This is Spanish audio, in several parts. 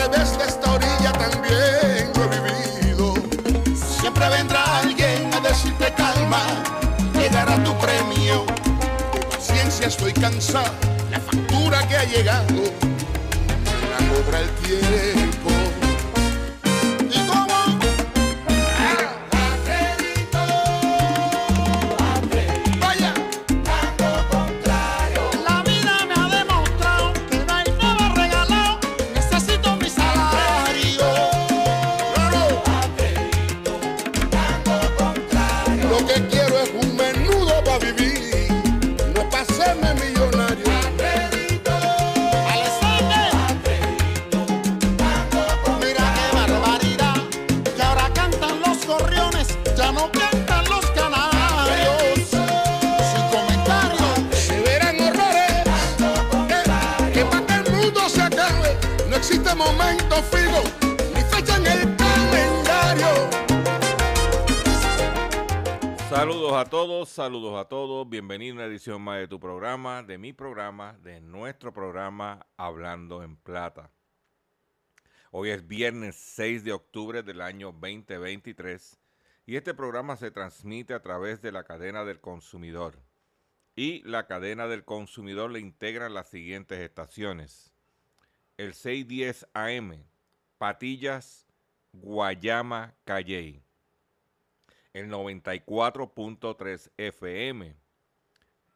Que desde esta orilla también lo he vivido. Siempre vendrá alguien a decirte calma, llegará tu premio. Ciencia estoy cansado, la factura que ha llegado, la cobra el tiempo. De mi programa, de nuestro programa Hablando en Plata. Hoy es viernes 6 de octubre del año 2023 y este programa se transmite a través de la cadena del consumidor. Y la cadena del consumidor le integran las siguientes estaciones. El 610 AM, Patillas, Guayama, Calley el 94.3 FM.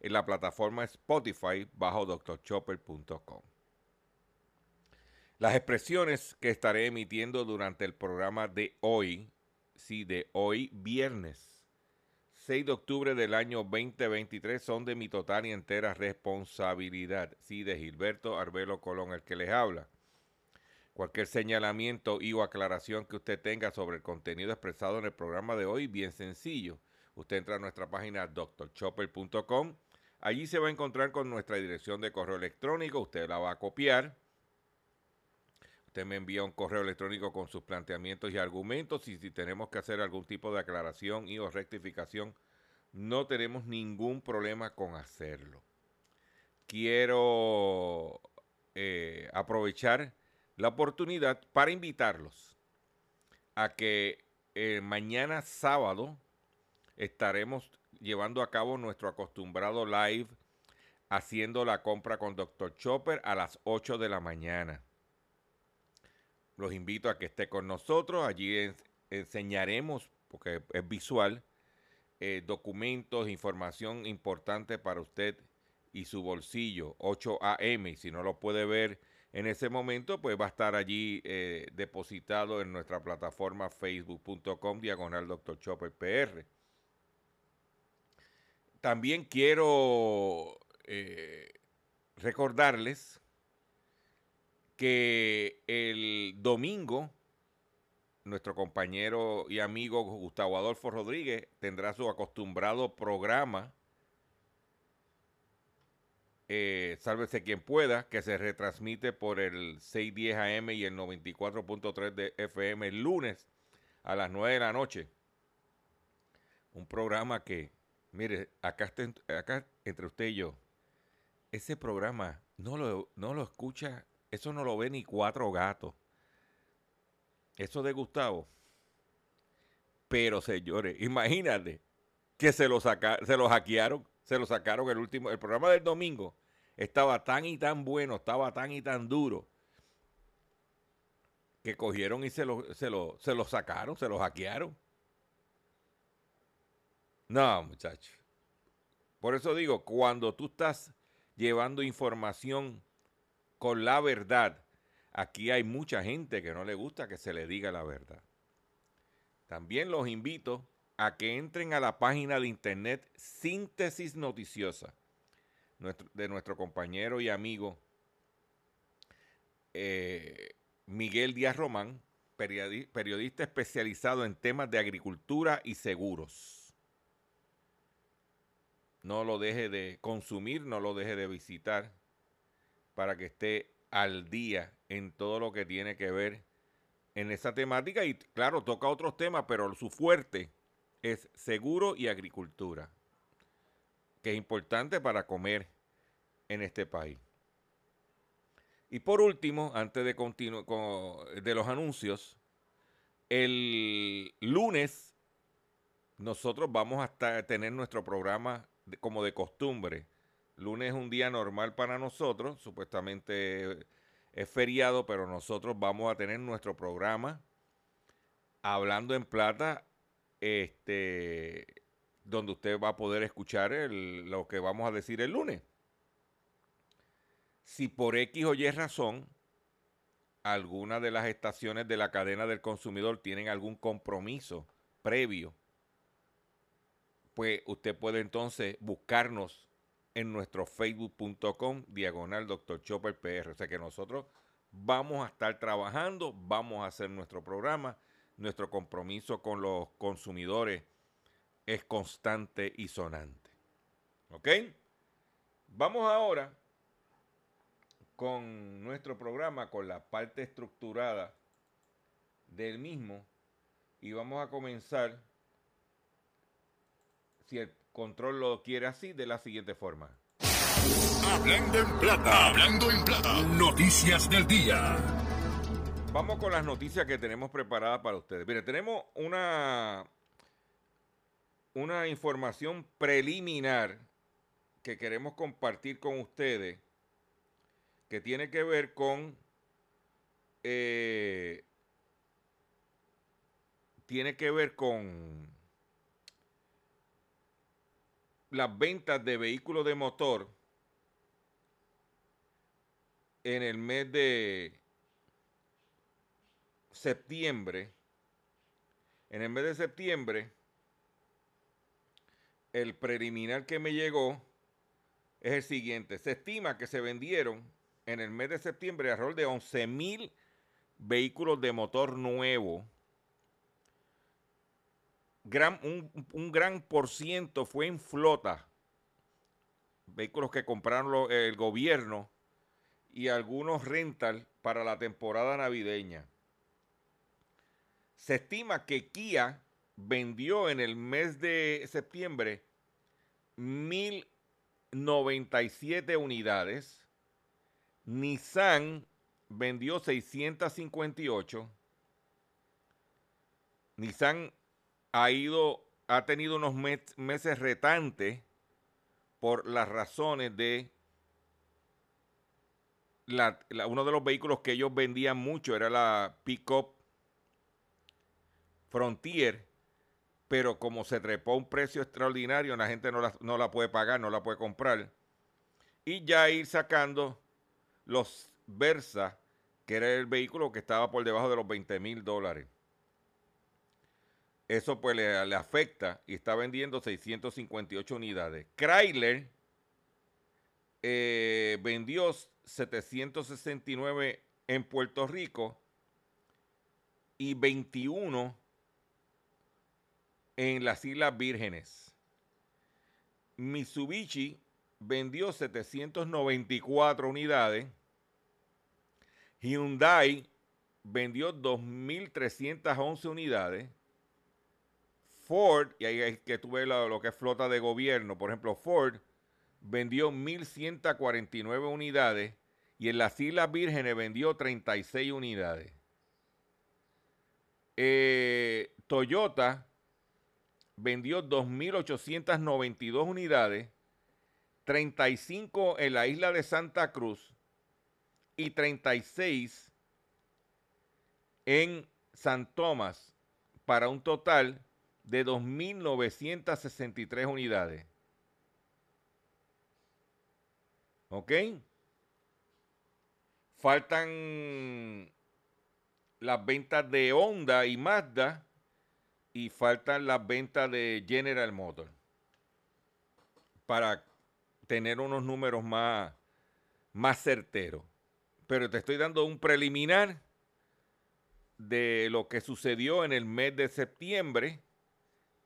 en la plataforma Spotify bajo drchopper.com. Las expresiones que estaré emitiendo durante el programa de hoy, sí, de hoy viernes 6 de octubre del año 2023 son de mi total y entera responsabilidad, sí, de Gilberto Arbelo Colón, el que les habla. Cualquier señalamiento y o aclaración que usted tenga sobre el contenido expresado en el programa de hoy, bien sencillo. Usted entra a nuestra página drchopper.com. Allí se va a encontrar con nuestra dirección de correo electrónico. Usted la va a copiar. Usted me envía un correo electrónico con sus planteamientos y argumentos. Y si tenemos que hacer algún tipo de aclaración y o rectificación, no tenemos ningún problema con hacerlo. Quiero eh, aprovechar la oportunidad para invitarlos a que eh, mañana sábado estaremos llevando a cabo nuestro acostumbrado live haciendo la compra con Dr. Chopper a las 8 de la mañana. Los invito a que esté con nosotros. Allí enseñaremos, porque es visual, eh, documentos, información importante para usted y su bolsillo, 8 a.m. Si no lo puede ver en ese momento, pues va a estar allí eh, depositado en nuestra plataforma facebook.com diagonal Dr. Chopper PR. También quiero eh, recordarles que el domingo nuestro compañero y amigo Gustavo Adolfo Rodríguez tendrá su acostumbrado programa eh, Sálvese quien pueda, que se retransmite por el 610 AM y el 94.3 de FM el lunes a las 9 de la noche. Un programa que, mire, acá, acá entre usted y yo, ese programa no lo, no lo escucha, eso no lo ve ni cuatro gatos. Eso de Gustavo. Pero señores, imagínate que se lo, saca, se lo hackearon, se lo sacaron el último, el programa del domingo estaba tan y tan bueno, estaba tan y tan duro, que cogieron y se lo, se lo, se lo sacaron, se lo hackearon. No, muchachos. Por eso digo, cuando tú estás llevando información con la verdad, aquí hay mucha gente que no le gusta que se le diga la verdad. También los invito a que entren a la página de internet Síntesis Noticiosa de nuestro compañero y amigo eh, Miguel Díaz Román, periodista especializado en temas de agricultura y seguros. No lo deje de consumir, no lo deje de visitar para que esté al día en todo lo que tiene que ver en esa temática y claro, toca otros temas, pero su fuerte es seguro y agricultura que es importante para comer en este país. Y por último, antes de continuar con de los anuncios, el lunes nosotros vamos a tener nuestro programa como de costumbre. Lunes es un día normal para nosotros, supuestamente es feriado, pero nosotros vamos a tener nuestro programa hablando en plata, este, donde usted va a poder escuchar lo que vamos a decir el lunes. Si por X o Y razón alguna de las estaciones de la cadena del consumidor tienen algún compromiso previo, pues usted puede entonces buscarnos en nuestro facebook.com diagonal Dr. Chopper PR. O sea que nosotros vamos a estar trabajando, vamos a hacer nuestro programa, nuestro compromiso con los consumidores es constante y sonante. ¿Ok? Vamos ahora con nuestro programa, con la parte estructurada del mismo y vamos a comenzar, si el control lo quiere así, de la siguiente forma. Hablando en plata, hablando en plata, noticias del día. Vamos con las noticias que tenemos preparadas para ustedes. Mire, tenemos una una información preliminar que queremos compartir con ustedes que tiene que ver con eh, tiene que ver con las ventas de vehículos de motor en el mes de septiembre. En el mes de septiembre el preliminar que me llegó es el siguiente. Se estima que se vendieron en el mes de septiembre alrededor de 11 mil vehículos de motor nuevo. Un, gran por ciento fue en flota. Vehículos que compraron el gobierno y algunos rental para la temporada navideña. Se estima que Kia vendió en el mes de septiembre 1.097 unidades. Nissan vendió 658. Nissan ha ido ha tenido unos meses retantes por las razones de uno de los vehículos que ellos vendían mucho era la Pickup Frontier, pero como se trepó un precio extraordinario, la gente no la, no la puede pagar, no la puede comprar. Y ya ir sacando los Versa, que era el vehículo que estaba por debajo de los 20 mil dólares. Eso pues le, afecta y está vendiendo 658 unidades. Chrysler eh, vendió 769 en Puerto Rico y 21 en las Islas Vírgenes. Mitsubishi vendió 794 unidades. Hyundai vendió 2.311 unidades. Ford, y ahí es que tuve lo, lo que es flota de gobierno, por ejemplo, Ford vendió 1.149 unidades y en las Islas Vírgenes vendió 36 unidades. Eh, Toyota vendió 2.892 unidades, 35 en la isla de Santa Cruz y 36 en San Tomás, para un total de 2.963 unidades. ¿Ok? Faltan las ventas de Honda y Mazda y faltan las ventas de General Motors para tener unos números más, más certeros. Pero te estoy dando un preliminar de lo que sucedió en el mes de septiembre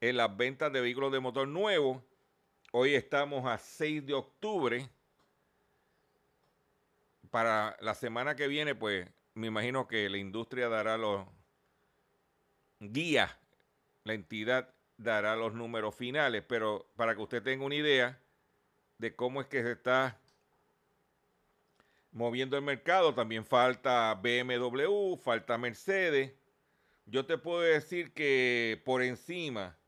en las ventas de vehículos de motor nuevos. Hoy estamos a 6 de octubre para la semana que viene, pues me imagino que la industria dará los guías, la entidad dará los números finales, pero para que usted tenga una idea de cómo es que se está moviendo el mercado, también falta BMW, falta Mercedes. Yo te puedo decir que por encima,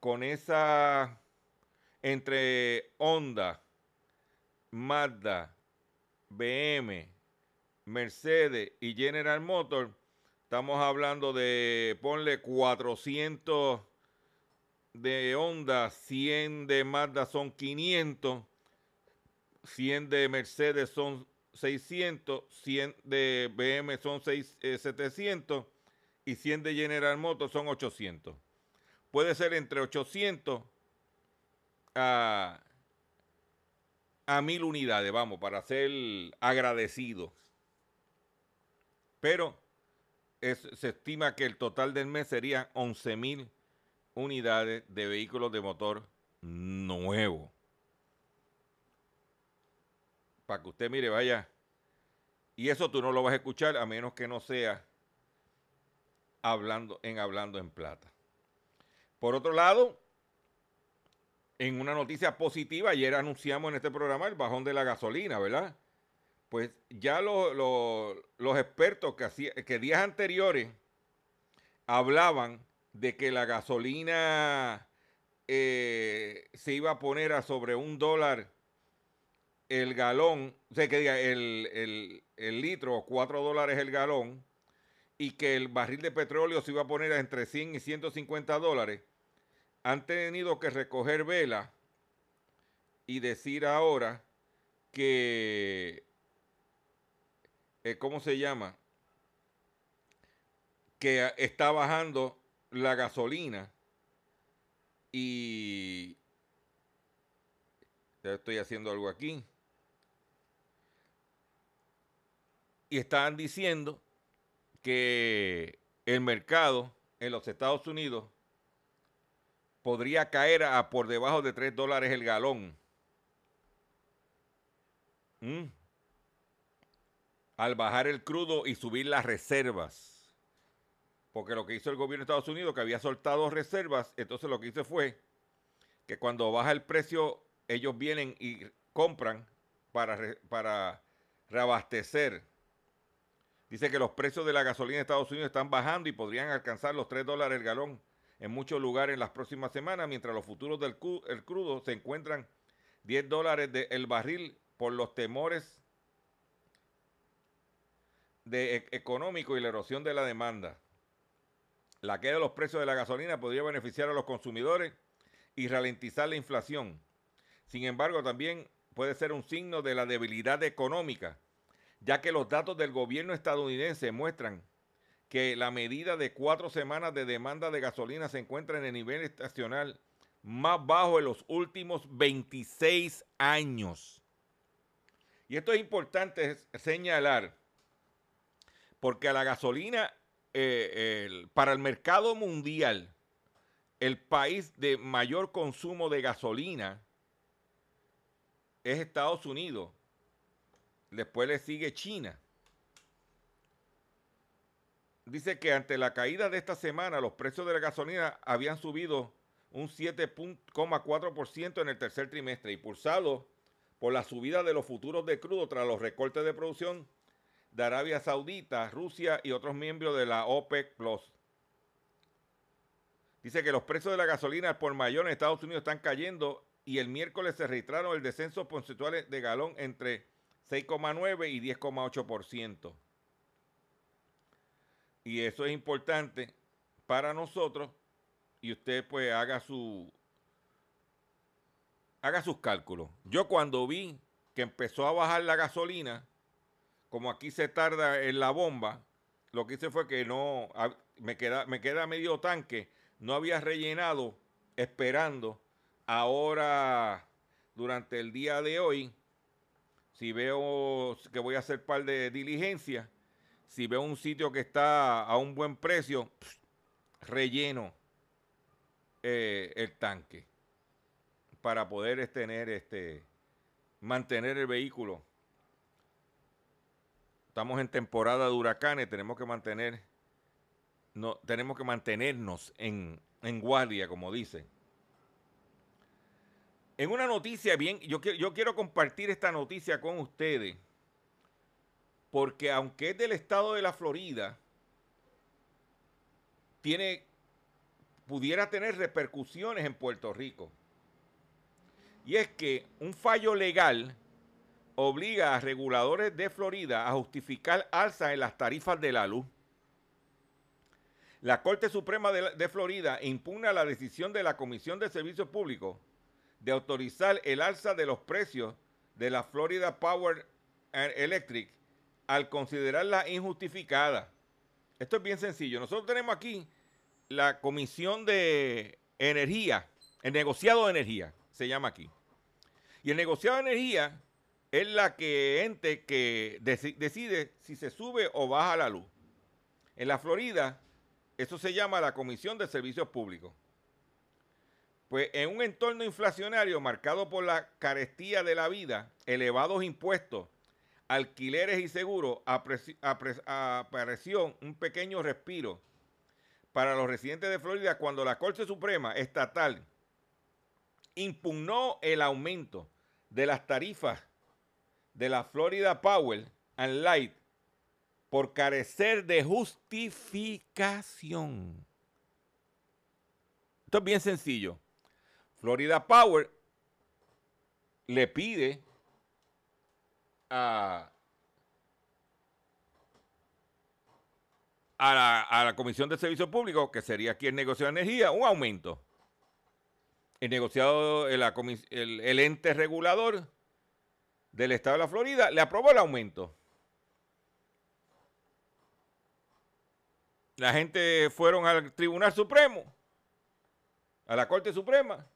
con esa entre Honda, Mazda, BM, Mercedes y General Motors, estamos hablando de, ponle 400 de Honda, 100 de Mazda son 500, 100 de Mercedes son 600, 100 de BM son 700 eh, y 100 de General Motors son 800. Puede ser entre 800 a a mil unidades, vamos, para ser agradecido. Pero se estima que el total del mes sería 11 mil unidades de vehículos de motor nuevo. Para que usted mire, vaya. Y eso tú no lo vas a escuchar a menos que no sea hablando en hablando en plata. Por otro lado, en una noticia positiva, ayer anunciamos en este programa el bajón de la gasolina, ¿verdad? Pues ya los expertos que, que días anteriores hablaban de que la gasolina eh, se iba a poner a sobre un dólar el galón, o sea, que diga, el, el, el litro, cuatro dólares el galón, y que el barril de petróleo se iba a poner a entre 100 y 150 dólares han tenido que recoger vela y decir ahora que, eh, ¿cómo se llama? Que está bajando la gasolina y ya estoy haciendo algo aquí. Y están diciendo que el mercado en los Estados Unidos podría caer a por debajo de 3 dólares el galón. Mm. Al bajar el crudo y subir las reservas. Porque lo que hizo el gobierno de Estados Unidos, que había soltado reservas, entonces lo que hizo fue que cuando baja el precio, ellos vienen y compran para, para reabastecer. Dice que los precios de la gasolina de Estados Unidos están bajando y podrían alcanzar los 3 dólares el galón en muchos lugares en las próximas semanas, mientras los futuros del crudo se encuentran 10 dólares del barril por los temores de e, económico y la erosión de la demanda. La queda de los precios de la gasolina podría beneficiar a los consumidores y ralentizar la inflación. Sin embargo, también puede ser un signo de la debilidad económica, ya que los datos del gobierno estadounidense muestran que la medida de cuatro semanas de demanda de gasolina se encuentra en el nivel estacional más bajo en los últimos 26 años. Y esto es importante señalar, porque a la gasolina, eh, para el mercado mundial, el país de mayor consumo de gasolina es Estados Unidos. Después le sigue China. Dice que ante la caída de esta semana los precios de la gasolina habían subido un 7,4% en el tercer trimestre, impulsado por la subida de los futuros de crudo tras los recortes de producción de Arabia Saudita, Rusia y otros miembros de la OPEC Plus. Dice que los precios de la gasolina por mayor en Estados Unidos están cayendo y el miércoles se registraron el descenso porcentual de galón entre 6,9 y 10,8%. Y eso es importante para nosotros y usted pues haga su haga sus cálculos. Yo cuando vi que empezó a bajar la gasolina, como aquí se tarda en la bomba, lo que hice fue que no me queda me queda medio tanque, no había rellenado esperando ahora durante el día de hoy si veo que voy a hacer par de diligencias, si veo un sitio que está a un buen precio, relleno eh, el tanque para poder tener este mantener el vehículo. Estamos en temporada de huracanes, tenemos que mantener no, tenemos que mantenernos en, en guardia, como dicen. En una noticia bien, yo, yo quiero compartir esta noticia con ustedes, porque aunque es del estado de la Florida, tiene pudiera tener repercusiones en Puerto Rico. Y es que un fallo legal obliga a reguladores de Florida a justificar alza en las tarifas de la luz. La Corte Suprema de, Florida impugna la decisión de la Comisión de Servicios Públicos de autorizar el alza de los precios de la Florida Power Electric al considerarla injustificada. Esto es bien sencillo. Nosotros tenemos aquí la Comisión de Energía, el negociado de energía, se llama aquí. Y el negociado de energía es la que ente que decide si se sube o baja la luz. En la Florida, eso se llama la Comisión de Servicios Públicos. Pues en un entorno inflacionario marcado por la carestía de la vida, elevados impuestos, alquileres y seguros, apareció un pequeño respiro para los residentes de Florida cuando la Corte Suprema Estatal impugnó el aumento de las tarifas de la Florida Power and Light por carecer de justificación. Esto es bien sencillo. Florida Power le pide a a la, Comisión de Servicios Públicos, que sería negociado de energía, un aumento. El negociado, el, el ente regulador del Estado de la Florida le aprobó el aumento. La gente fueron al Tribunal Supremo, a la Corte Suprema.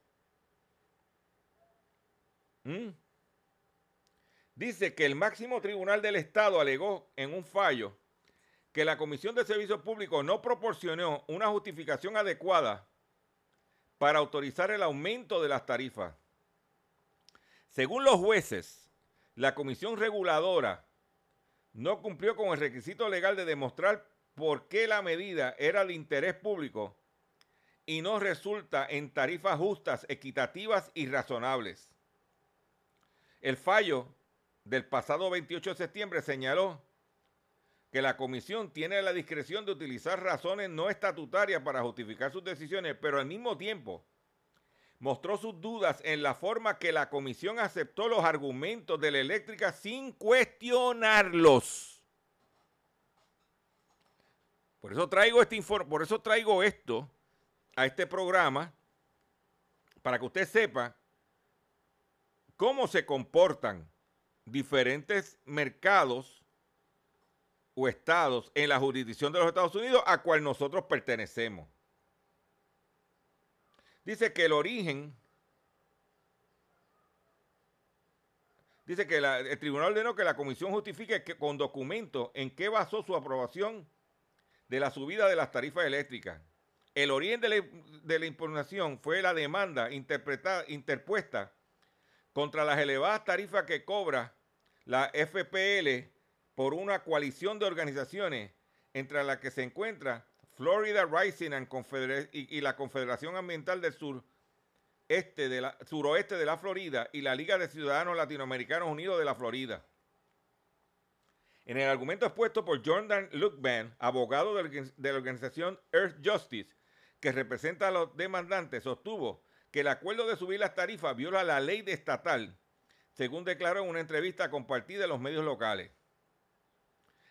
¿Mm? Dice que el máximo tribunal del Estado alegó en un fallo que la Comisión de Servicios Públicos no proporcionó una justificación adecuada para autorizar el aumento de las tarifas. Según los jueces, la Comisión Reguladora no cumplió con el requisito legal de demostrar por qué la medida era de interés público y no resulta en tarifas justas, equitativas y razonables. El fallo del pasado 28 de septiembre señaló que la comisión tiene la discreción de utilizar razones no estatutarias para justificar sus decisiones, pero al mismo tiempo mostró sus dudas en la forma que la comisión aceptó los argumentos de la eléctrica sin cuestionarlos. Por eso traigo este por eso traigo esto a este programa para que usted sepa cómo se comportan diferentes mercados o estados en la jurisdicción de los Estados Unidos a cual nosotros pertenecemos. Dice que el origen, dice que el tribunal ordenó que la comisión justifique que, con documentos en qué basó su aprobación de la subida de las tarifas eléctricas. El origen de la, de impugnación fue la demanda interpuesta contra las elevadas tarifas que cobra la FPL por una coalición de organizaciones entre las que se encuentra Florida Rising y, la Confederación Ambiental del Sur este de la, suroeste de la Florida y la Liga de Ciudadanos Latinoamericanos Unidos de la Florida. En el argumento expuesto por Jordan Luckman, abogado de la organización Earth Justice, que representa a los demandantes, sostuvo que el acuerdo de subir las tarifas viola la ley estatal, según declaró en una entrevista compartida en los medios locales.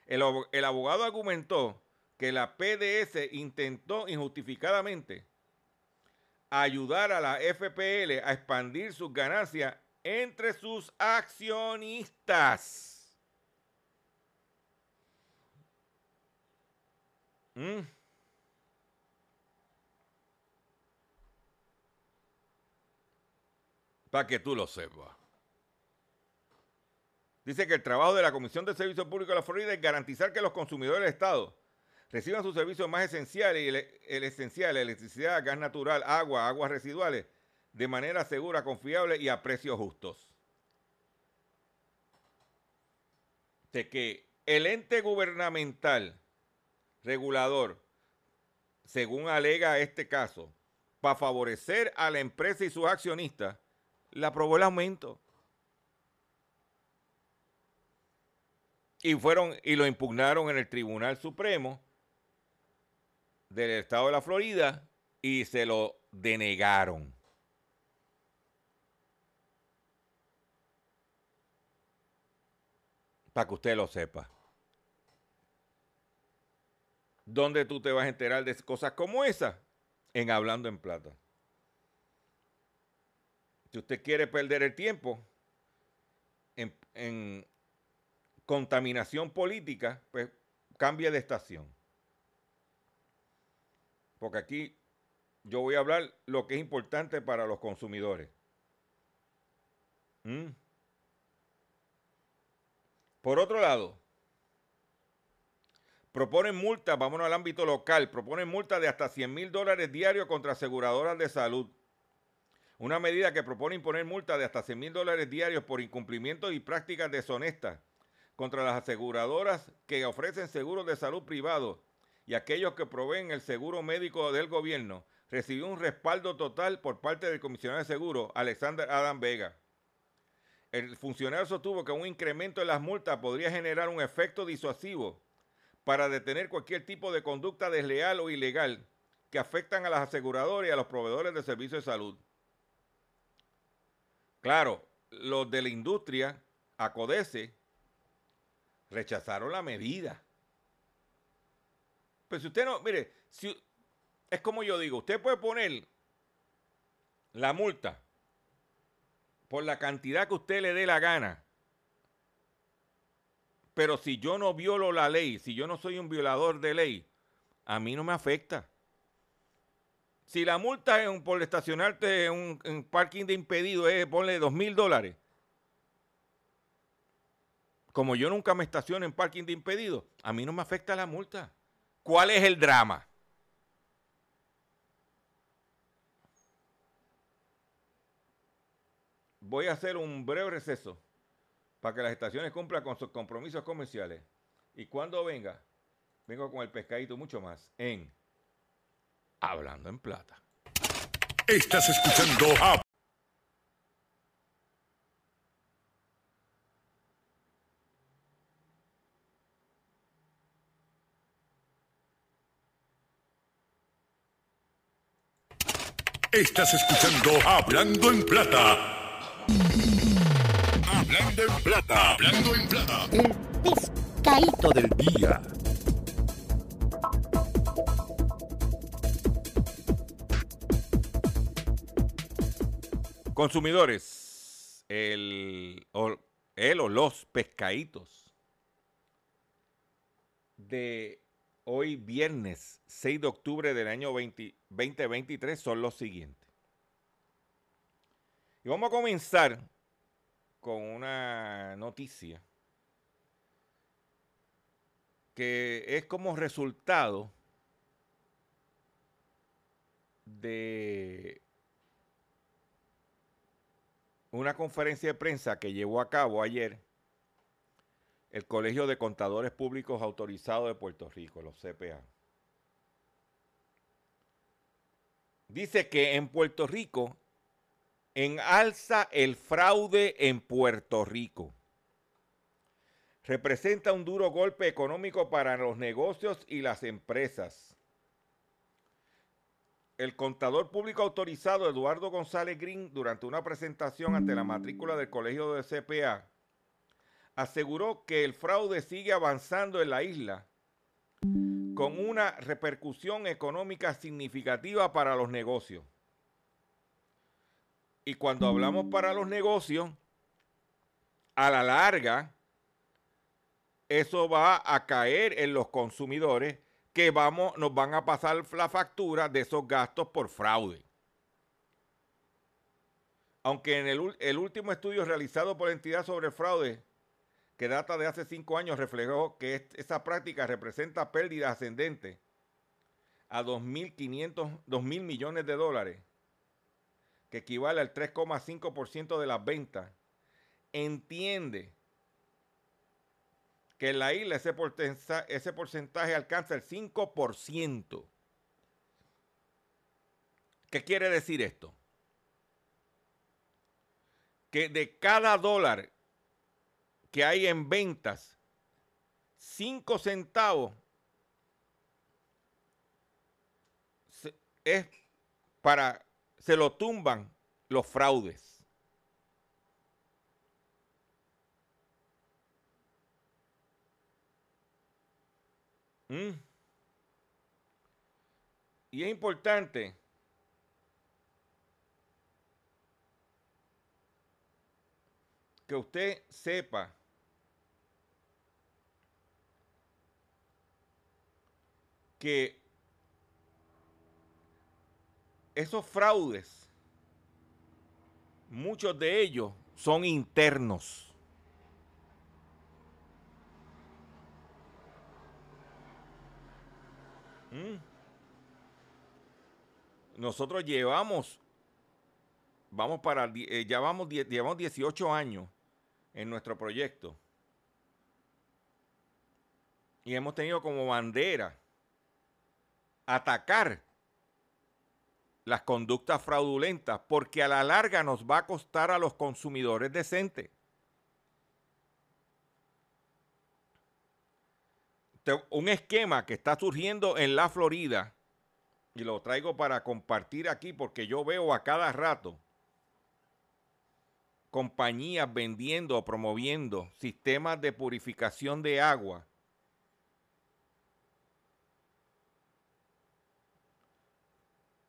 El, abogado argumentó que la PDS intentó injustificadamente ayudar a la FPL a expandir sus ganancias entre sus accionistas. Mm. Para que tú lo sepas. Dice que el trabajo de la Comisión de Servicios Públicos de la Florida es garantizar que los consumidores del Estado reciban sus servicios más esenciales y el, esencial, electricidad, gas natural, agua, aguas residuales, de manera segura, confiable y a precios justos. De que el ente gubernamental regulador, según alega este caso, para favorecer a la empresa y sus accionistas, le aprobó el aumento. Y fueron y lo impugnaron en el Tribunal Supremo del Estado de la Florida y se lo denegaron. Para que usted lo sepa. ¿Dónde tú te vas a enterar de cosas como esa? En Hablando en Plata. Si usted quiere perder el tiempo en, en contaminación política, pues cambie de estación. Porque aquí yo voy a hablar lo que es importante para los consumidores. ¿Mm? Por otro lado, proponen multas, vámonos al ámbito local, proponen multas de hasta 100 mil dólares diarios contra aseguradoras de salud. Una medida que propone imponer multas de hasta 100 mil dólares diarios por incumplimiento y prácticas deshonestas contra las aseguradoras que ofrecen seguros de salud privados y aquellos que proveen el seguro médico del gobierno, recibió un respaldo total por parte del comisionado de seguro, Alexander Adam Vega. El funcionario sostuvo que un incremento en las multas podría generar un efecto disuasivo para detener cualquier tipo de conducta desleal o ilegal que afectan a las aseguradoras y a los proveedores de servicios de salud. Claro, los de la industria, ACODESE, rechazaron la medida. Pero si usted no, mire, si, es como yo digo, usted puede poner la multa por la cantidad que usted le dé la gana. Pero si yo no violo la ley, si yo no soy un violador de ley, a mí no me afecta. Si la multa es un, por estacionarte en un parking de impedido es ponle dos mil dólares, como yo nunca me estaciono en parking de impedido, a mí no me afecta la multa. ¿Cuál es el drama? Voy a hacer un breve receso para que las estaciones cumplan con sus compromisos comerciales. Y cuando venga, vengo con el pescadito mucho más en Hablando en Plata. Estás escuchando a Estás escuchando Hablando en Plata. Hablando en Plata. Hablando en Plata. El pescadito del día. Consumidores, el o, el o los pescaditos de hoy viernes 6 de octubre del año 20 2023 son los siguientes. Y vamos a comenzar con una noticia que es como resultado de una conferencia de prensa que llevó a cabo ayer el Colegio de Contadores Públicos Autorizados de Puerto Rico, los CPA. Dice que en Puerto Rico en alza el fraude en Puerto Rico. Representa un duro golpe económico para los negocios y las empresas. El contador público autorizado Eduardo González Green, durante una presentación ante la matrícula del Colegio de CPA, aseguró que el fraude sigue avanzando en la isla con una repercusión económica significativa para los negocios. Y cuando hablamos para los negocios, a la larga, eso va a caer en los consumidores que vamos, nos van a pasar la factura de esos gastos por fraude. Aunque en el, el último estudio realizado por la entidad sobre fraude que data de hace cinco años, reflejó que esa práctica representa pérdida ascendente a 2.500, 2.000 millones de dólares, que equivale al 3,5% de las ventas, entiende que en la isla ese ese porcentaje alcanza el 5%. ¿Qué quiere decir esto? Que de cada dólar que hay en ventas, 5 centavos es para, se lo tumban los fraudes. ¿Mm? Y es importante que usted sepa que esos fraudes, muchos de ellos son internos. Mm. Nosotros llevamos, vamos para, eh, llevamos, llevamos 18 años en nuestro proyecto. Y hemos tenido como bandera atacar las conductas fraudulentas, porque a la larga nos va a costar a los consumidores decentes. Un esquema que está surgiendo en la Florida, y lo traigo para compartir aquí porque yo veo a cada rato compañías vendiendo o promoviendo sistemas de purificación de agua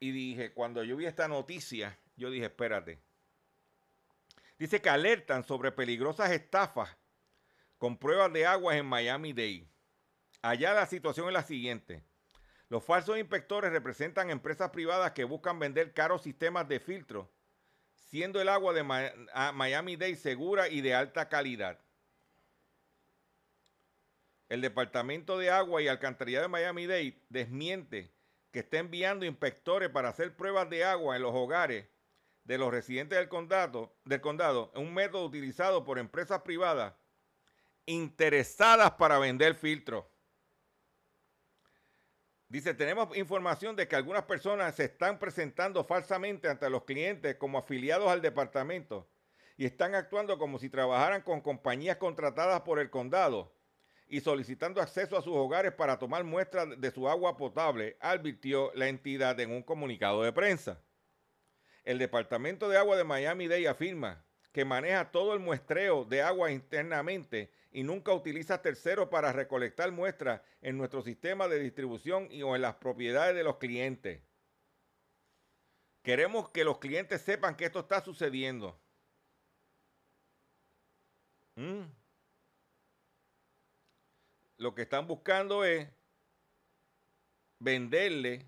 y dije, cuando yo vi esta noticia, yo dije, espérate. Dice que alertan sobre peligrosas estafas con pruebas de aguas en Miami-Dade. Allá la situación es la siguiente. Los falsos inspectores representan empresas privadas que buscan vender caros sistemas de filtro, siendo el agua de Miami-Dade segura y de alta calidad. El Departamento de Agua y Alcantarillado de Miami-Dade desmiente que está enviando inspectores para hacer pruebas de agua en los hogares de los residentes del condado, del condado, un método utilizado por empresas privadas interesadas para vender filtros. Dice, tenemos información de que algunas personas se están presentando falsamente ante los clientes como afiliados al departamento y están actuando como si trabajaran con compañías contratadas por el condado y solicitando acceso a sus hogares para tomar muestras de su agua potable, advirtió la entidad en un comunicado de prensa. El Departamento de Agua de Miami-Dade afirma que maneja todo el muestreo de agua internamente y nunca utiliza terceros para recolectar muestras en nuestro sistema de distribución y o en las propiedades de los clientes. Queremos que los clientes sepan que esto está sucediendo. ¿Mm? Lo que están buscando es venderle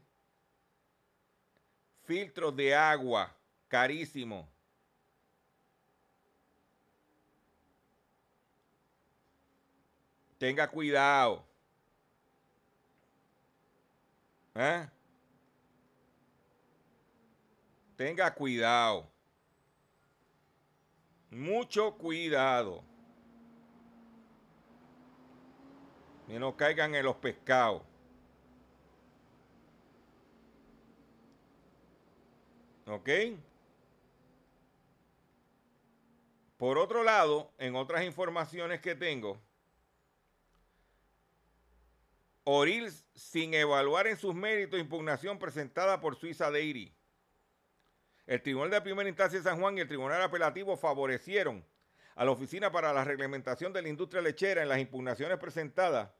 filtros de agua carísimos Tenga cuidado. ¿Eh? Tenga cuidado. Mucho cuidado. Y no caigan en los pescados. ¿Ok? Por otro lado, en otras informaciones que tengo, Oril sin evaluar en sus méritos impugnación presentada por Suiza Dairy. El Tribunal de Primera Instancia de San Juan y el Tribunal Apelativo favorecieron a la Oficina para la Reglamentación de la Industria Lechera en las impugnaciones presentadas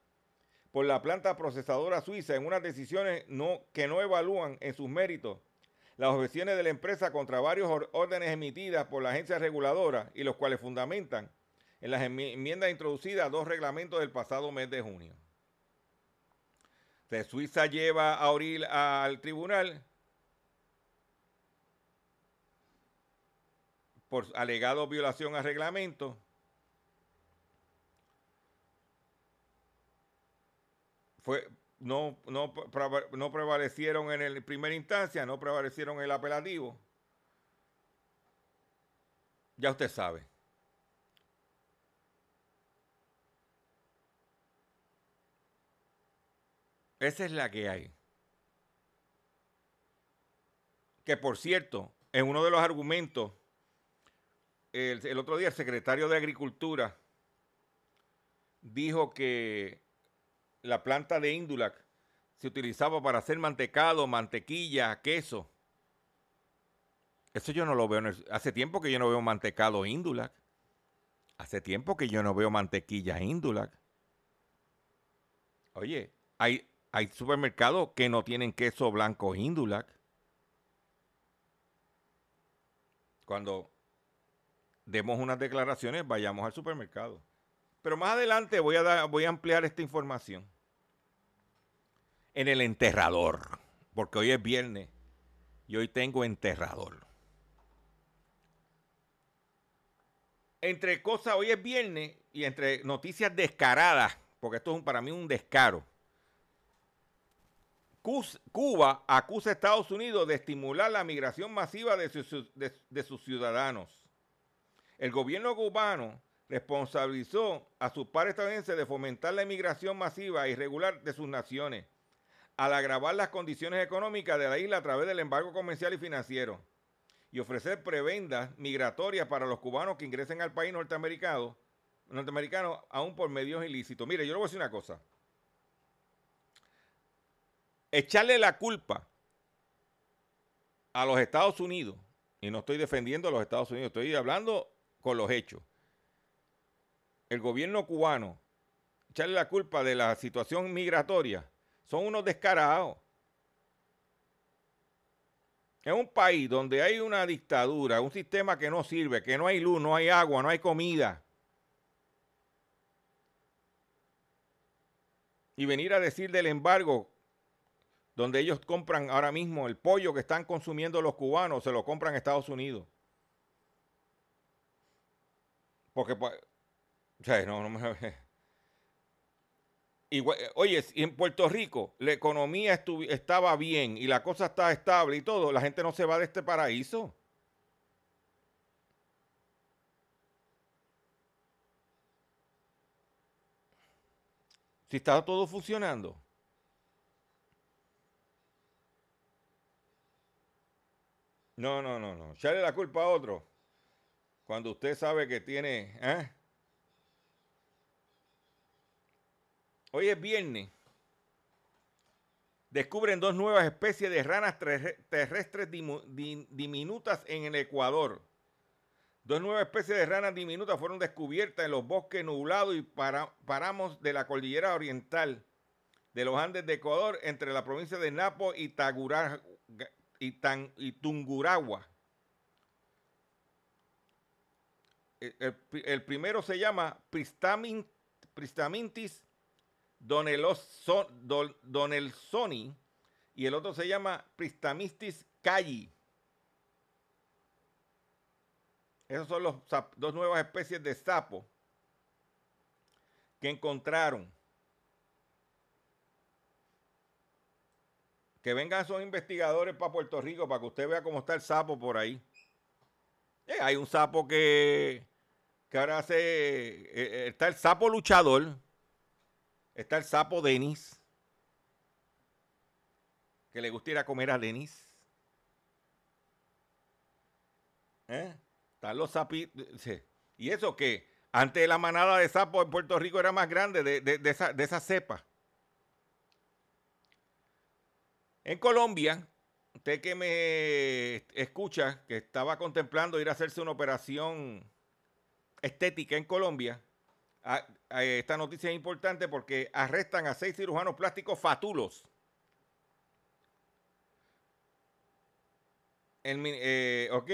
por la planta procesadora suiza en unas decisiones que no evalúan en sus méritos las objeciones de la empresa contra varios órdenes emitidas por la agencia reguladora y los cuales fundamentan en las enmiendas introducidas a dos reglamentos del pasado mes de junio. De Suiza lleva a Oril al tribunal por alegado violación al reglamento. Fue, no, no, no prevalecieron en el primera instancia, no prevalecieron en el apelativo. Ya usted sabe. Esa es la que hay. Que por cierto, en uno de los argumentos, el, otro día el secretario de Agricultura dijo que la planta de Indulac se utilizaba para hacer mantecado, mantequilla, queso. Eso yo no lo veo. hace tiempo que yo no veo mantecado Indulac. Hace tiempo que yo no veo mantequilla Indulac. Oye, hay, hay supermercados que no tienen queso blanco Indulac. Cuando demos unas declaraciones, vayamos al supermercado. Pero más adelante voy a, ampliar esta información. En el enterrador, porque hoy es viernes y hoy tengo enterrador. Entre cosas, hoy es viernes y entre noticias descaradas, porque esto es para mí un descaro Cuba acusa a Estados Unidos de estimular la migración masiva de sus, ciudadanos. El gobierno cubano responsabilizó a sus pares estadounidenses de fomentar la inmigración masiva e irregular de sus naciones, al agravar las condiciones económicas de la isla a través del embargo comercial y financiero, y ofrecer prebendas migratorias para los cubanos que ingresen al país norteamericano, norteamericano aún por medios ilícitos. Mire, yo le voy a decir una cosa echarle la culpa a los Estados Unidos, y no estoy defendiendo a los Estados Unidos, estoy hablando con los hechos. El gobierno cubano, echarle la culpa de la situación migratoria, son unos descarados. Es un país donde hay una dictadura, un sistema que no sirve, que no hay luz, no hay agua, no hay comida. Y venir a decir del embargo donde ellos compran ahora mismo el pollo que están consumiendo los cubanos, se lo compran Estados Unidos. Porque, pues, no, no me... Igual, oye, si en Puerto Rico la economía estaba bien y la cosa está estable y todo, la gente no se va de este paraíso. Si está todo funcionando. No, no, no, no. Echarle la culpa a otro. Cuando usted sabe que tiene. ¿eh? Hoy es viernes. descubren dos nuevas especies de ranas terrestres diminutas en el Ecuador. Dos nuevas especies de ranas diminutas fueron descubiertas en los bosques nublados y paramos de la cordillera oriental de los Andes de Ecuador entre la provincia de Napo y, y, Tunguragua. El, primero se llama Pristamintis donelsoni y el otro se llama Pristamistis calli. Esas son las dos nuevas especies de sapo que encontraron. Que vengan esos investigadores para Puerto Rico para que usted vea cómo está el sapo por ahí. Eh, hay un sapo que, que ahora hace. Eh, eh, está el sapo luchador. Está el sapo Denis. Que le gusta ir a comer a Denis. Están los sapitos. Y eso que antes la manada de sapos en Puerto Rico era más grande de, esa, de esa cepa. En Colombia, usted que me escucha, que estaba contemplando ir a hacerse una operación estética en Colombia, esta noticia es importante porque arrestan a seis cirujanos plásticos fatulos. Eh, ¿Ok?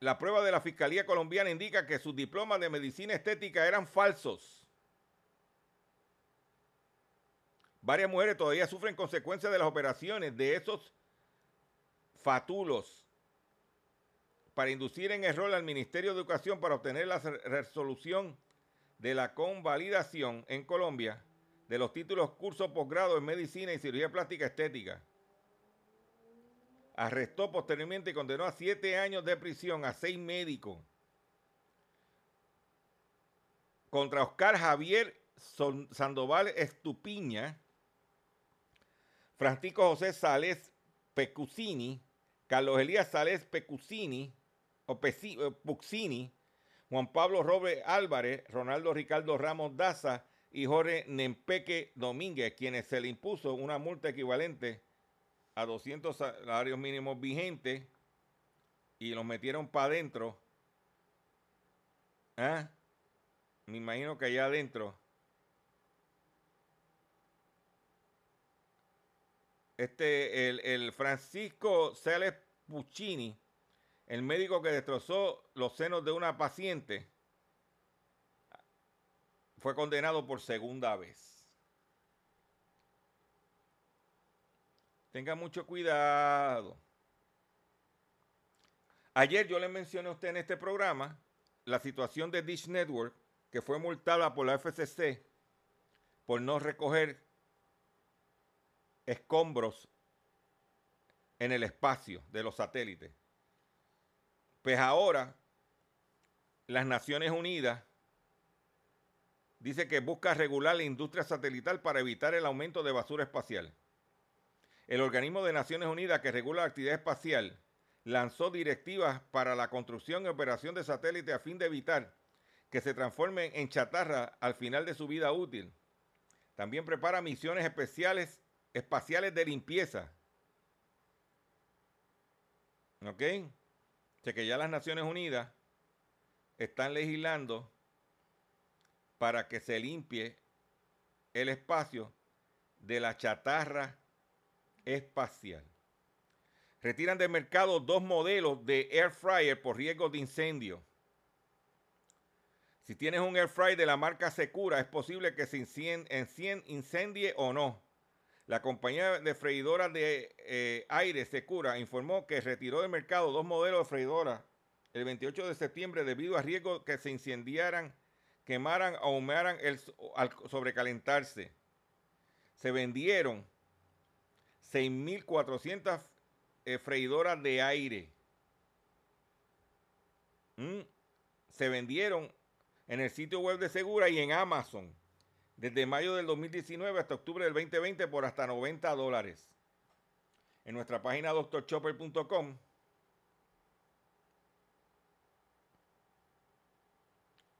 La prueba de la Fiscalía colombiana indica que sus diplomas de medicina estética eran falsos. Varias mujeres todavía sufren consecuencias de las operaciones de esos fatulos para inducir en error al Ministerio de Educación para obtener la resolución de la convalidación en Colombia de los títulos curso posgrado en medicina y cirugía plástica estética. Arrestó posteriormente y condenó a siete años de prisión a seis médicos contra Oscar Javier Sandoval Estupiña, Francisco José Sales Pecucini, Carlos Elías Sales Pecucini, o eh, Puccini, Juan Pablo Robles Álvarez, Ronaldo Ricardo Ramos Daza y Jorge Nempeque Domínguez, quienes se le impuso una multa equivalente a 200 salarios mínimos vigentes y los metieron para adentro. ¿Ah? Me imagino que allá adentro. Este, el, Francisco Celes Puccini, el médico que destrozó los senos de una paciente, fue condenado por segunda vez. Tenga mucho cuidado. Ayer yo le mencioné a usted en este programa la situación de Dish Network, que fue multada por la FCC por no recoger escombros en el espacio de los satélites. Pues ahora las Naciones Unidas dice que busca regular la industria satelital para evitar el aumento de basura espacial el organismo de Naciones Unidas que regula la actividad espacial lanzó directivas para la construcción y operación de satélites a fin de evitar que se transformen en chatarra al final de su vida útil. También prepara misiones especiales espaciales de limpieza. ¿Ok? O que ya las Naciones Unidas están legislando para que se limpie el espacio de la chatarra espacial. Retiran del mercado dos modelos de air fryer por riesgo de incendio. Si tienes un air fryer de la marca Secura, es posible que se incendie o no. La compañía de freidoras de eh, aire Secura informó que retiró del mercado dos modelos de freidoras el 28 de septiembre debido a riesgo que se incendiaran, quemaran o humearan al sobrecalentarse. Se vendieron 6.400 eh, freidoras de aire. Mm. Se vendieron en el sitio web de Segura y en Amazon desde mayo del 2019 hasta octubre del 2020 por hasta 90 dólares. En nuestra página doctorchopper.com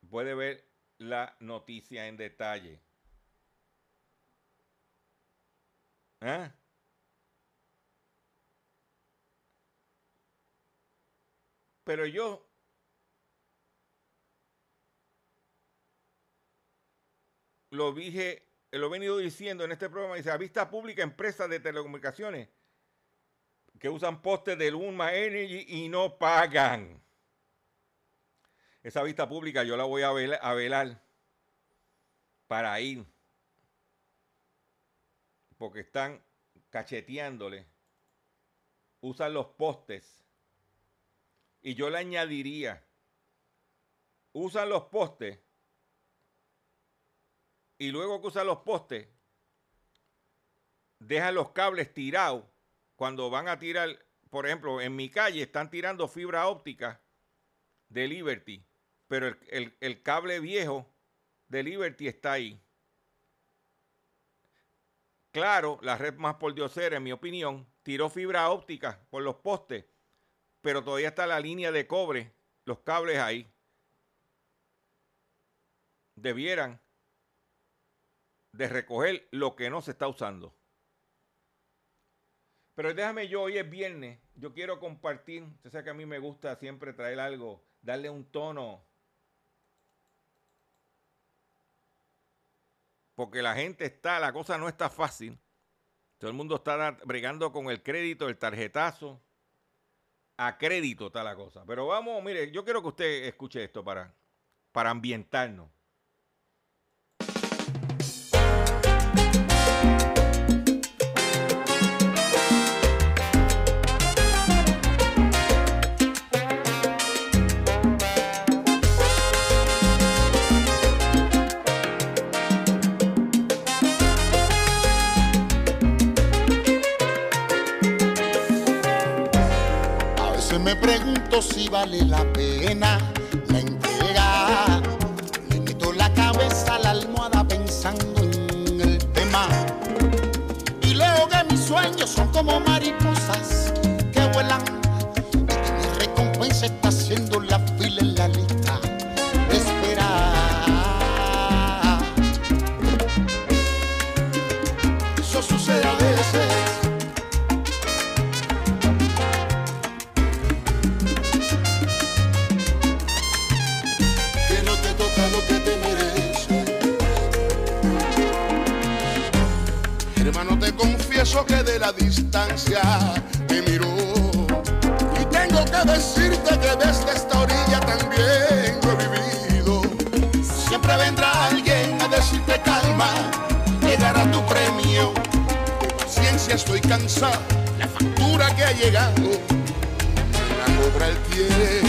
puede ver la noticia en detalle. ¿Ah? Pero yo lo dije, lo he venido diciendo en este programa, dice, a vista pública empresas de telecomunicaciones que usan postes de Luma Energy y no pagan. Esa vista pública yo la voy a velar, a velar para ir. Porque están cacheteándole. Usan los postes. Y yo le añadiría, usan los postes. Y luego que usan los postes, dejan los cables tirados. Cuando van a tirar, por ejemplo, en mi calle están tirando fibra óptica de Liberty. Pero el, el- el cable viejo de Liberty está ahí. Claro, la red más por diosera, en mi opinión, tiró fibra óptica por los postes, pero todavía está la línea de cobre, los cables ahí. Debieran de recoger lo que no se está usando. Pero déjame yo, hoy es viernes, yo quiero compartir, usted sabe que a mí me gusta siempre traer algo, darle un tono porque la gente está, la cosa no está fácil. Todo el mundo está bregando con el crédito, el tarjetazo. A crédito está la cosa. Pero vamos, mire, yo quiero que usted escuche esto para, para ambientarnos. Me pregunto si vale la pena la entrega. Le meto la cabeza a la almohada pensando en el tema. Y luego que mis sueños son como mariposas que vuelan. Y que mi recompensa está haciendo la fila en la lista la distancia te miró. Y tengo que decirte que desde esta orilla también lo he vivido. Siempre vendrá alguien a decirte calma, llegará tu premio. De paciencia estoy cansado, la factura que ha llegado, la cobra el tiempo.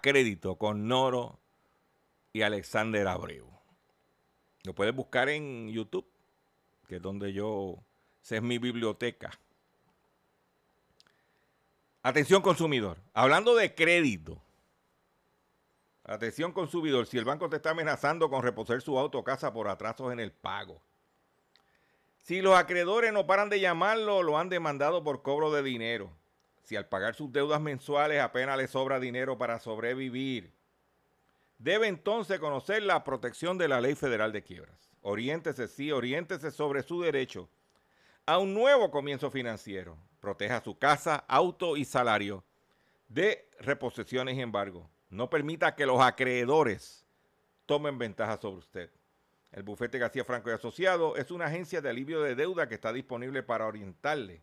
Crédito con Noro y Alexander Abreu. Lo puedes buscar en YouTube, que es donde yo, esa es mi biblioteca. Atención consumidor, hablando de crédito. Atención consumidor, si el banco te está amenazando con reposer su auto o casa por atrasos en el pago. Si los acreedores no paran de llamarlo, lo han demandado por cobro de dinero. Si al pagar sus deudas mensuales apenas le sobra dinero para sobrevivir debe entonces conocer la protección de la Ley Federal de Quiebras. Oriéntese, sí, oriéntese sobre su derecho a un nuevo comienzo financiero. Proteja su casa, auto y salario de reposiciones y embargo. No permita que los acreedores tomen ventaja sobre usted. El bufete García Franco y Asociado es una agencia de alivio de deuda que está disponible para orientarle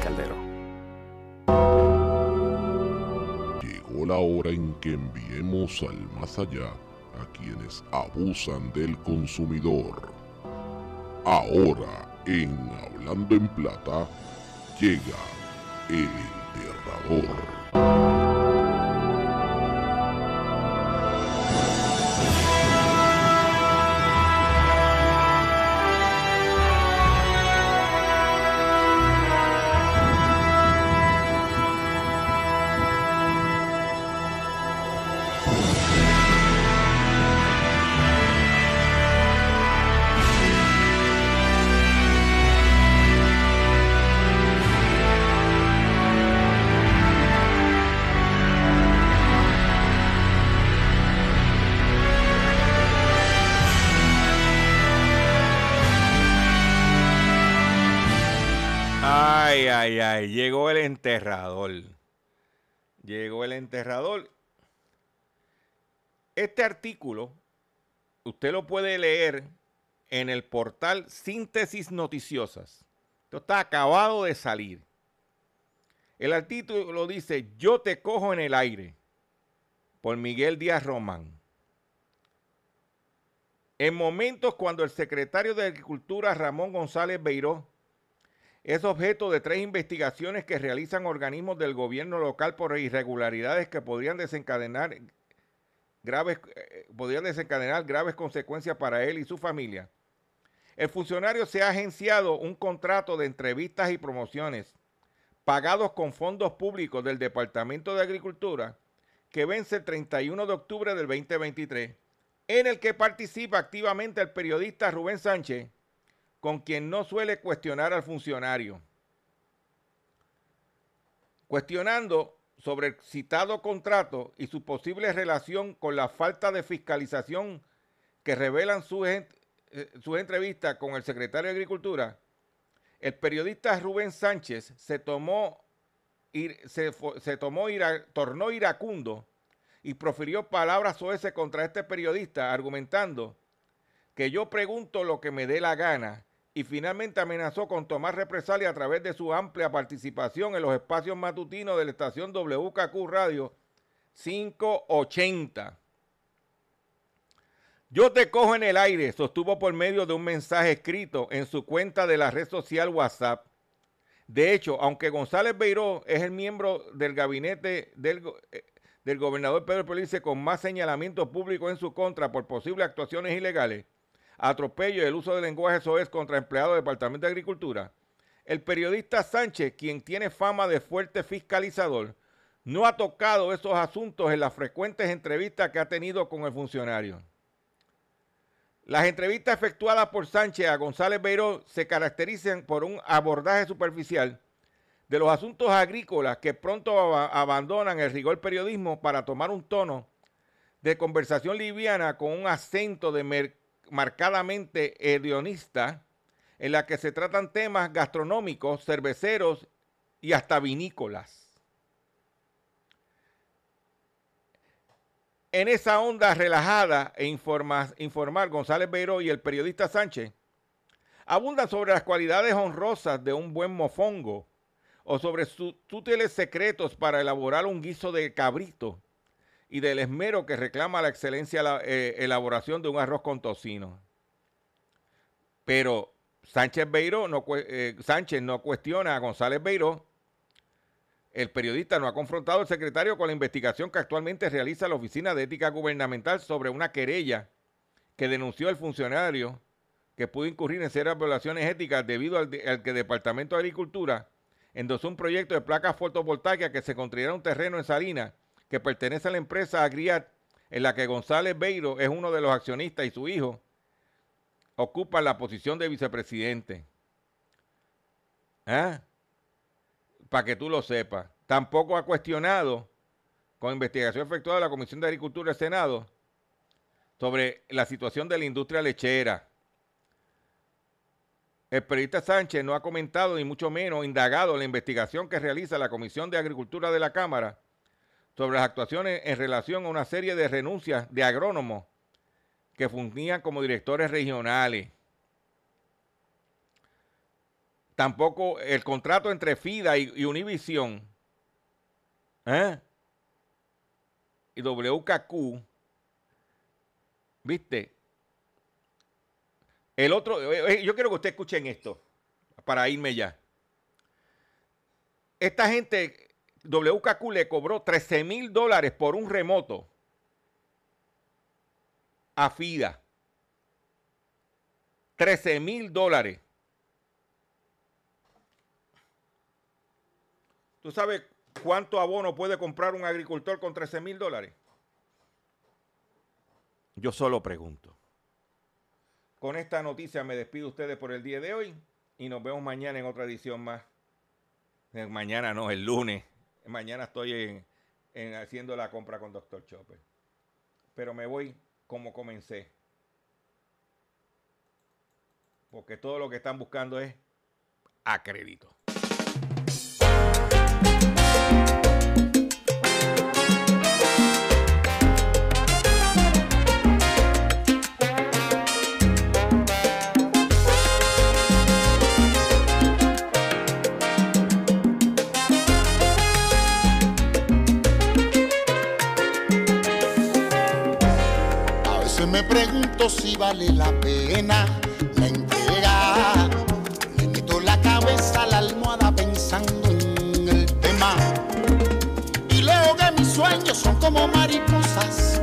caldero. Llegó la hora en que enviemos al más allá a quienes abusan del consumidor. Ahora, en Hablando en Plata, llega el enterrador. Enterrador. Llegó el enterrador. Este artículo usted lo puede leer en el portal Síntesis Noticiosas. Esto está acabado de salir. El artículo dice, Yo te cojo en el aire, por Miguel Díaz Román. En momentos cuando el secretario de Agricultura, Ramón González Beiró, es objeto de tres investigaciones que realizan organismos del gobierno local por irregularidades que podrían desencadenar graves, eh, podrían desencadenar graves consecuencias para él y su familia. El funcionario se ha agenciado un contrato de entrevistas y promociones pagados con fondos públicos del Departamento de Agricultura que vence el 31 de octubre del 2023, en el que participa activamente el periodista Rubén Sánchez, con quien no suele cuestionar al funcionario. Cuestionando sobre el citado contrato y su posible relación con la falta de fiscalización que revelan sus, eh, sus entrevistas con el secretario de Agricultura, el periodista Rubén Sánchez se tomó, se, se tomó ira, tornó iracundo y profirió palabras soeces contra este periodista, argumentando que yo pregunto lo que me dé la gana y finalmente amenazó con tomar represalia a través de su amplia participación en los espacios matutinos de la estación WKQ Radio 580. Yo te cojo en el aire, sostuvo por medio de un mensaje escrito en su cuenta de la red social WhatsApp. De hecho, aunque González Beiró es el miembro del gabinete del, eh, gobernador Pedro Pelice con más señalamientos públicos en su contra por posibles actuaciones ilegales, atropello y el uso de lenguaje soez contra empleados del Departamento de Agricultura, el periodista Sánchez, quien tiene fama de fuerte fiscalizador, no ha tocado esos asuntos en las frecuentes entrevistas que ha tenido con el funcionario. Las entrevistas efectuadas por Sánchez a González Beiró se caracterizan por un abordaje superficial de los asuntos agrícolas que pronto abandonan el rigor periodismo para tomar un tono de conversación liviana con un acento de marcadamente hedionista en la que se tratan temas gastronómicos, cerveceros y hasta vinícolas. En esa onda relajada e informal, González Beiró y el periodista Sánchez abundan sobre las cualidades honrosas de un buen mofongo o sobre sus útiles secretos para elaborar un guiso de cabrito y del esmero que reclama la excelencia la eh, elaboración de un arroz con tocino. Pero Sánchez, Beiró no, eh, Sánchez no cuestiona a González Beiró el periodista no ha confrontado al secretario con la investigación que actualmente realiza la Oficina de Ética Gubernamental sobre una querella que denunció el funcionario que pudo incurrir en serias violaciones éticas debido al, que el Departamento de Agricultura endosó un proyecto de placas fotovoltaicas que se construirá un terreno en Salinas que pertenece a la empresa Agriat, en la que González Beiro es uno de los accionistas y su hijo ocupa la posición de vicepresidente. ¿Ah? para que tú lo sepas. Tampoco ha cuestionado, con investigación efectuada de la Comisión de Agricultura del Senado, sobre la situación de la industria lechera. El periodista Sánchez no ha comentado, ni mucho menos indagado la investigación que realiza la Comisión de Agricultura de la Cámara sobre las actuaciones en relación a una serie de renuncias de agrónomos que fungían como directores regionales. Tampoco el contrato entre FIDA y, Univision ¿eh? y WKQ, ¿viste? El otro, eh, eh, yo quiero que ustedes escuchen esto para irme ya. Esta gente, WKQ le cobró 13 mil dólares por un remoto a FIDA. 13 mil dólares. ¿Tú sabes cuánto abono puede comprar un agricultor con 13 mil dólares? Yo solo pregunto. Con esta noticia me despido ustedes por el día de hoy y nos vemos mañana en otra edición más. Eh, mañana no, el lunes. Mañana estoy en, haciendo la compra con Dr. Chopper. Pero me voy como comencé. Porque todo lo que están buscando es a crédito. Me pregunto si vale la pena la entrega. Me meto la cabeza a la almohada pensando en el tema. Y leo que mis sueños son como mariposas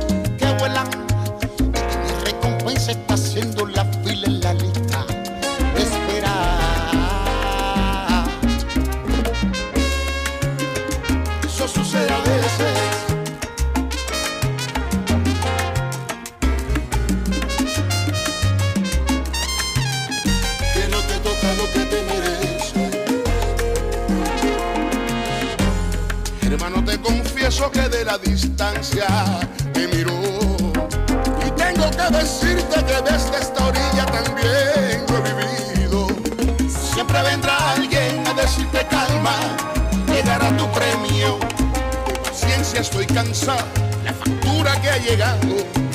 cansado, la factura que ha llegado